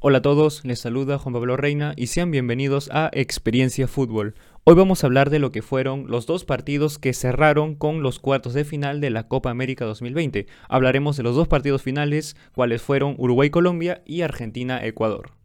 Hola a todos, les saluda Juan Pablo Reina y sean bienvenidos a Experiencia Fútbol. Hoy vamos a hablar de lo que fueron los dos partidos que cerraron con los cuartos de final de la Copa América 2020. Hablaremos de los dos partidos finales, cuales fueron Uruguay-Colombia y Argentina-Ecuador.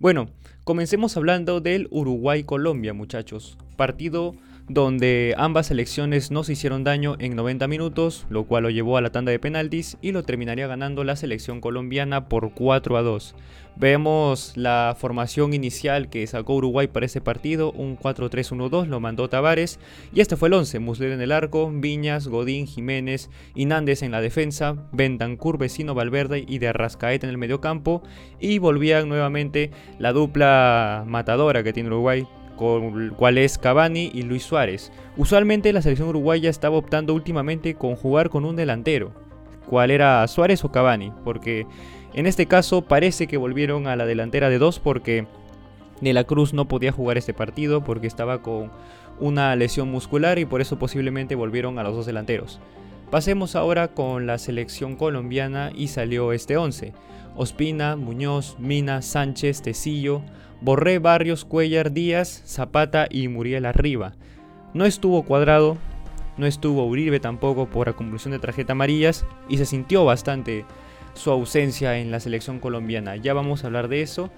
Bueno, comencemos hablando del Uruguay-Colombia, muchachos. Partido donde ambas selecciones no se hicieron daño en 90 minutos, lo cual lo llevó a la tanda de penaltis y lo terminaría ganando la selección colombiana por 4 a 2. Vemos la formación inicial que sacó Uruguay para ese partido, un 4-3-1-2, lo mandó Tavares y este fue el 11, Musler en el arco, Viñas, Godín, Jiménez, Inández en la defensa, Bentancur, Vecino, Valverde y de Arrascaeta en el mediocampo y volvían nuevamente la dupla matadora que tiene Uruguay, con es Cavani y Luis Suárez. Usualmente la selección uruguaya estaba optando últimamente con jugar con un delantero, cual era Suárez o Cavani, porque en este caso parece que volvieron a la delantera de dos porque De la Cruz no podía jugar este partido porque estaba con una lesión muscular y por eso posiblemente volvieron a los dos delanteros. Pasemos ahora con la selección colombiana y salió este 11. Ospina, Muñoz, Mina, Sánchez, Tecillo, Borré, Barrios, Cuellar, Díaz, Zapata y Muriel arriba. No estuvo cuadrado, no estuvo Uribe tampoco por acumulación de tarjeta amarillas y se sintió bastante su ausencia en la selección colombiana. Ya vamos a hablar de eso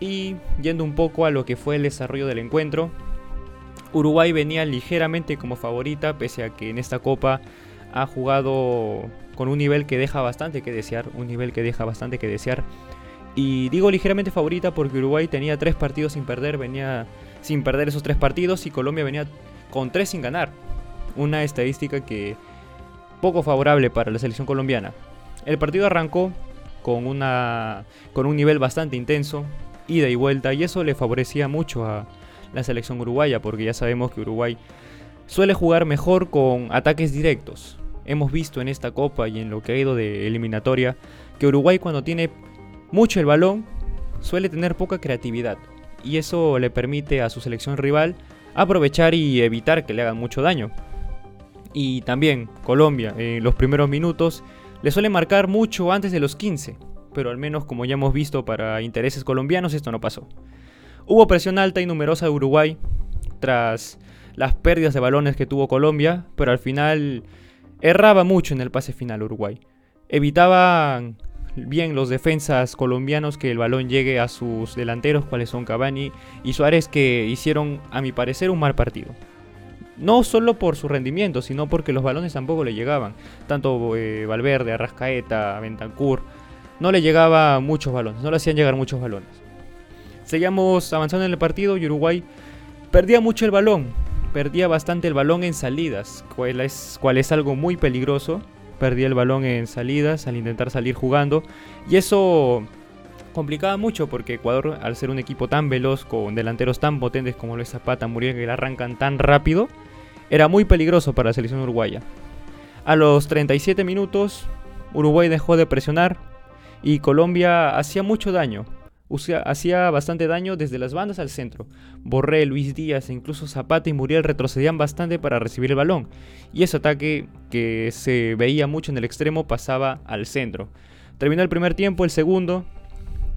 y yendo un poco a lo que fue el desarrollo del encuentro. Uruguay venía ligeramente como favorita pese a que en esta copa ha jugado con un nivel que deja bastante que desear, un nivel que deja bastante que desear. Y digo ligeramente favorita porque Uruguay tenía tres partidos sin perder, venía sin perder esos tres partidos y Colombia venía con tres sin ganar. Una estadística que poco favorable para la selección colombiana. El partido arrancó con, una, con un nivel bastante intenso, ida y vuelta, y eso le favorecía mucho a la selección uruguaya porque ya sabemos que Uruguay suele jugar mejor con ataques directos. Hemos visto en esta copa y en lo que ha ido de eliminatoria que Uruguay cuando tiene mucho el balón, suele tener poca creatividad y eso le permite a su selección rival aprovechar y evitar que le hagan mucho daño. Y también Colombia, en los primeros minutos, le suele marcar mucho antes de los 15, pero al menos como ya hemos visto para intereses colombianos esto no pasó. Hubo presión alta y numerosa de Uruguay tras las pérdidas de balones que tuvo Colombia, pero al final erraba mucho en el pase final Uruguay. Evitaban bien los defensas colombianos que el balón llegue a sus delanteros, cuales son Cavani y Suárez, que hicieron, a mi parecer, un mal partido. No solo por su rendimiento, sino porque los balones tampoco le llegaban. Tanto eh, Valverde, Arrascaeta, Bentancur, no le llegaban muchos balones, no le hacían llegar muchos balones. Seguíamos avanzando en el partido y Uruguay perdía mucho el balón, perdía bastante el balón en salidas, cual es, cual es algo muy peligroso perdía el balón en salidas al intentar salir jugando. Y eso complicaba mucho porque Ecuador, al ser un equipo tan veloz, con delanteros tan potentes como Luis Zapata, Muriel, que le arrancan tan rápido, era muy peligroso para la selección uruguaya. A los 37 minutos, Uruguay dejó de presionar y Colombia hacía mucho daño hacía bastante daño desde las bandas al centro. Borré, Luis Díaz e incluso Zapata y Muriel retrocedían bastante para recibir el balón. Y ese ataque que se veía mucho en el extremo pasaba al centro. Terminó el primer tiempo, el segundo.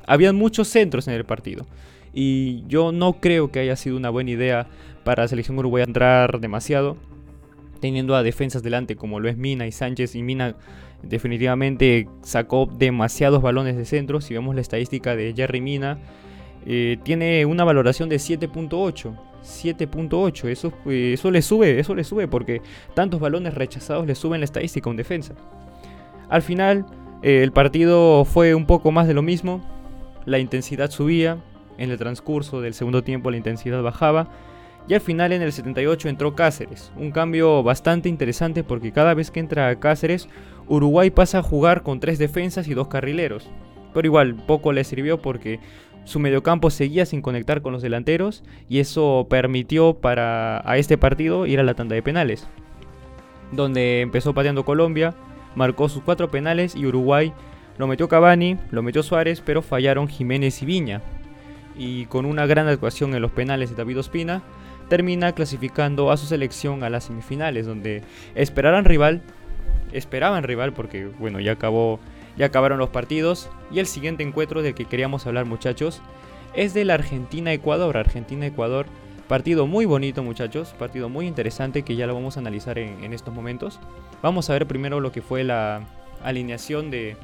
Habían muchos centros en el partido. Y yo no creo que haya sido una buena idea para la selección uruguaya entrar demasiado. Teniendo a defensas delante como lo es Mina y Sánchez. Y Mina definitivamente sacó demasiados balones de centro. Si vemos la estadística de Jerry Mina, eh, tiene una valoración de 7.8. 7.8, eso, eh, eso le sube, eso le sube porque tantos balones rechazados le suben la estadística a un defensa. Al final, eh, el partido fue un poco más de lo mismo. La intensidad subía, en el transcurso del segundo tiempo la intensidad bajaba y al final en el 78 entró Cáceres, un cambio bastante interesante porque cada vez que entra Cáceres, Uruguay pasa a jugar con tres defensas y dos carrileros. Pero igual, poco le sirvió porque su mediocampo seguía sin conectar con los delanteros y eso permitió para a este partido ir a la tanda de penales. Donde empezó pateando Colombia, marcó sus cuatro penales y Uruguay lo metió Cavani, lo metió Suárez, pero fallaron Jiménez y Viña. y con una gran actuación en los penales de David Ospina, termina clasificando a su selección a las semifinales, donde esperaran rival, esperaban rival porque bueno, ya acabó, ya acabaron los partidos y el siguiente encuentro del que queríamos hablar, muchachos, es del Argentina-Ecuador, Argentina-Ecuador, partido muy bonito, muchachos, partido muy interesante que ya lo vamos a analizar en, estos momentos. Vamos a ver primero lo que fue la alineación de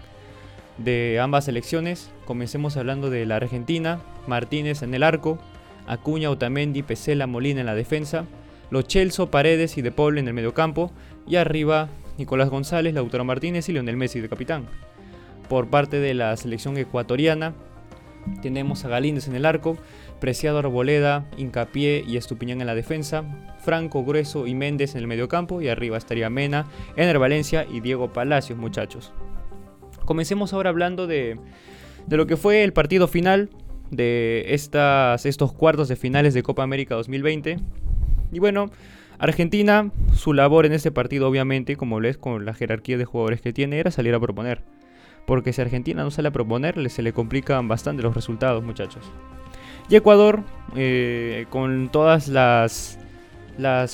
de ambas selecciones. Comencemos hablando de la Argentina, Martínez en el arco, Acuña, Otamendi, Pesela, Molina en la defensa, Los Chelso, Paredes y De Paul en el mediocampo, y arriba Nicolás González, Lautaro Martínez y Lionel Messi de capitán. Por parte de la selección ecuatoriana, tenemos a Galíndez en el arco, Preciado Arboleda, Incapié y Estupiñán en la defensa, Franco, Grueso y Méndez en el mediocampo, y arriba estaría Mena, Ener Valencia y Diego Palacios, muchachos. Comencemos ahora hablando de, lo que fue el partido final de estas, estos cuartos de finales de Copa América 2020. Y bueno, Argentina, su labor en este partido obviamente, como ves con la jerarquía de jugadores que tiene, era salir a proponer. Porque si Argentina no sale a proponer, se le complican bastante los resultados, muchachos. Y Ecuador, eh, con todas las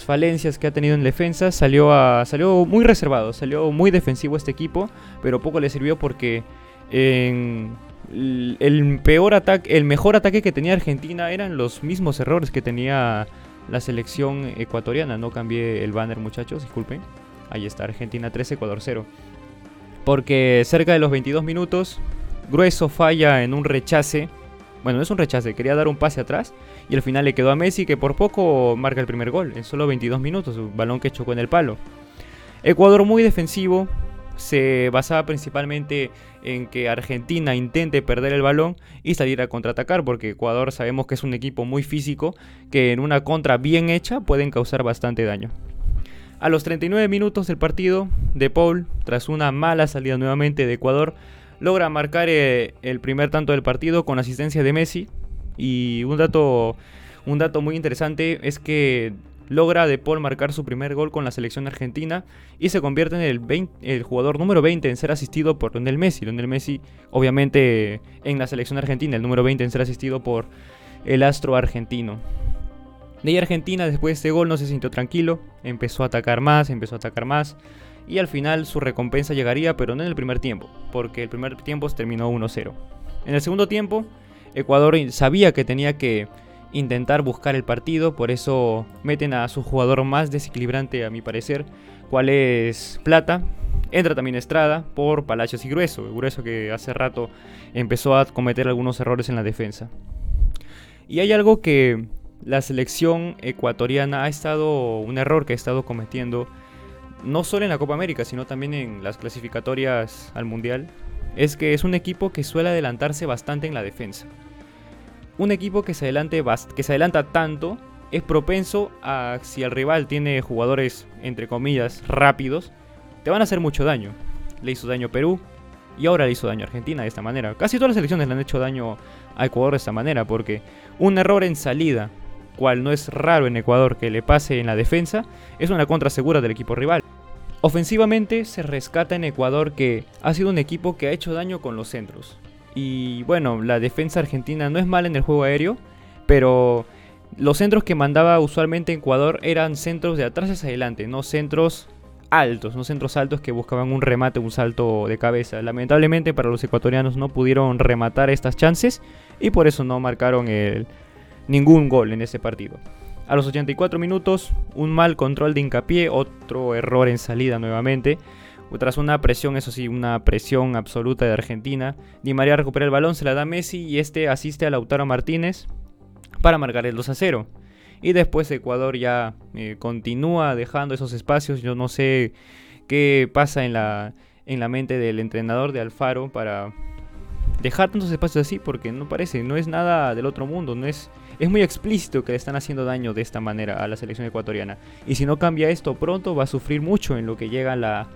falencias que ha tenido en defensa, salió, a, salió muy reservado, salió muy defensivo este equipo, pero poco le sirvió porque el peor ataque, el mejor ataque que tenía Argentina eran los mismos errores que tenía la selección ecuatoriana. No cambié el banner, muchachos, disculpen. Ahí está, Argentina 3, Ecuador 0. Porque cerca de los 22 minutos, Grueso falla en un rechace bueno, no es un rechace, quería dar un pase atrás y al final le quedó a Messi que por poco marca el primer gol en solo 22 minutos, un balón que chocó en el palo. Ecuador muy defensivo, se basaba principalmente en que Argentina intente perder el balón y salir a contraatacar, porque Ecuador sabemos que es un equipo muy físico que en una contra bien hecha pueden causar bastante daño. A los 39 minutos del partido, De Paul, tras una mala salida nuevamente de Ecuador, logra marcar eh, el primer tanto del partido con asistencia de Messi. Y un dato, un dato muy interesante es que logra De Paul marcar su primer gol con la selección argentina y se convierte en el, el, jugador número 20 en ser asistido por Lionel Messi. Lionel Messi, obviamente, en la selección argentina, el número 20 en ser asistido por el astro argentino. De ahí Argentina, después de este gol, no se sintió tranquilo, empezó a atacar más, empezó a atacar más y al final su recompensa llegaría, pero no en el primer tiempo, porque el primer tiempo terminó 1-0. En el segundo tiempo, Ecuador sabía que tenía que intentar buscar el partido, por eso meten a su jugador más desequilibrante a mi parecer, cual es Plata. Entra también Estrada por Palacios y Grueso, Grueso que hace rato empezó a cometer algunos errores en la defensa. Y hay algo que la selección ecuatoriana ha estado, un error que ha estado cometiendo no solo en la Copa América, sino también en las clasificatorias al Mundial, es que es un equipo que suele adelantarse bastante en la defensa. Un equipo que se, adelante, que se adelanta tanto es propenso a, si el rival tiene jugadores, entre comillas, rápidos, te van a hacer mucho daño. Le hizo daño Perú y ahora le hizo daño a Argentina de esta manera. Casi todas las selecciones le han hecho daño a Ecuador de esta manera, porque un error en salida, cual no es raro en Ecuador que le pase en la defensa, es una contra segura del equipo rival. Ofensivamente se rescata en Ecuador que ha sido un equipo que ha hecho daño con los centros. Y bueno, la defensa argentina no es mala en el juego aéreo, pero los centros que mandaba usualmente Ecuador eran centros de atrás hacia adelante, no centros altos, no centros altos que buscaban un remate, un salto de cabeza. Lamentablemente para los ecuatorianos no pudieron rematar estas chances y por eso no marcaron ningún gol en ese partido. A los 84 minutos, un mal control de hincapié, otro error en salida nuevamente. Tras una presión, eso sí, una presión absoluta de Argentina, Di María recupera el balón, se la da Messi y este asiste a Lautaro Martínez para marcar el 2 a 0. Y después Ecuador ya eh, continúa dejando esos espacios. Yo no sé qué pasa en la, en la mente del entrenador de Alfaro para dejar tantos espacios así, porque no parece, no es nada del otro mundo, no es es muy explícito que le están haciendo daño de esta manera a la selección ecuatoriana. Y si no cambia esto pronto va a sufrir mucho en lo que llega la,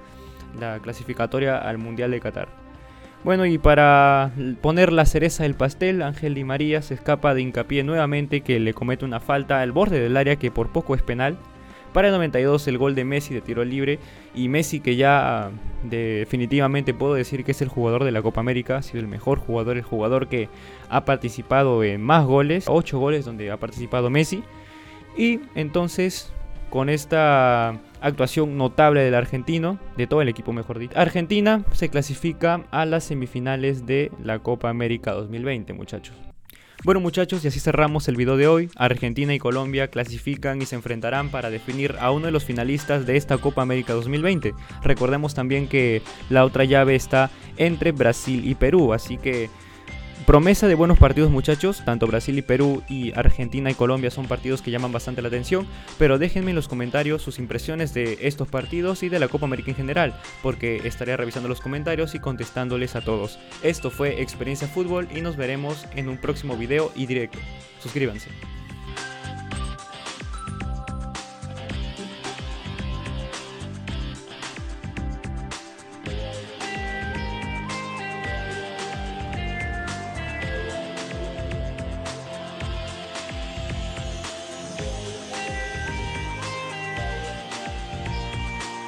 la clasificatoria al Mundial de Qatar. Bueno, y para poner la cereza del pastel, Ángel Di María se escapa de hincapié nuevamente que le comete una falta al borde del área que por poco es penal. Para el 92 el gol de Messi de tiro libre y Messi que ya definitivamente puedo decir que es el jugador de la Copa América, ha sido el mejor jugador, el jugador que ha participado en más goles, 8 goles donde ha participado Messi. Y entonces con esta actuación notable del argentino, de todo el equipo mejor dicho. Argentina se clasifica a las semifinales de la Copa América 2020, muchachos. Bueno muchachos, y así cerramos el video de hoy. Argentina y Colombia clasifican y se enfrentarán para definir a uno de los finalistas de esta Copa América 2020. Recordemos también que la otra llave está entre Brasil y Perú, así que Promesa de buenos partidos muchachos, tanto Brasil y Perú y Argentina y Colombia son partidos que llaman bastante la atención, pero déjenme en los comentarios sus impresiones de estos partidos y de la Copa América en general, porque estaré revisando los comentarios y contestándoles a todos. Esto fue Experiencia Fútbol y nos veremos en un próximo video y directo. Suscríbanse.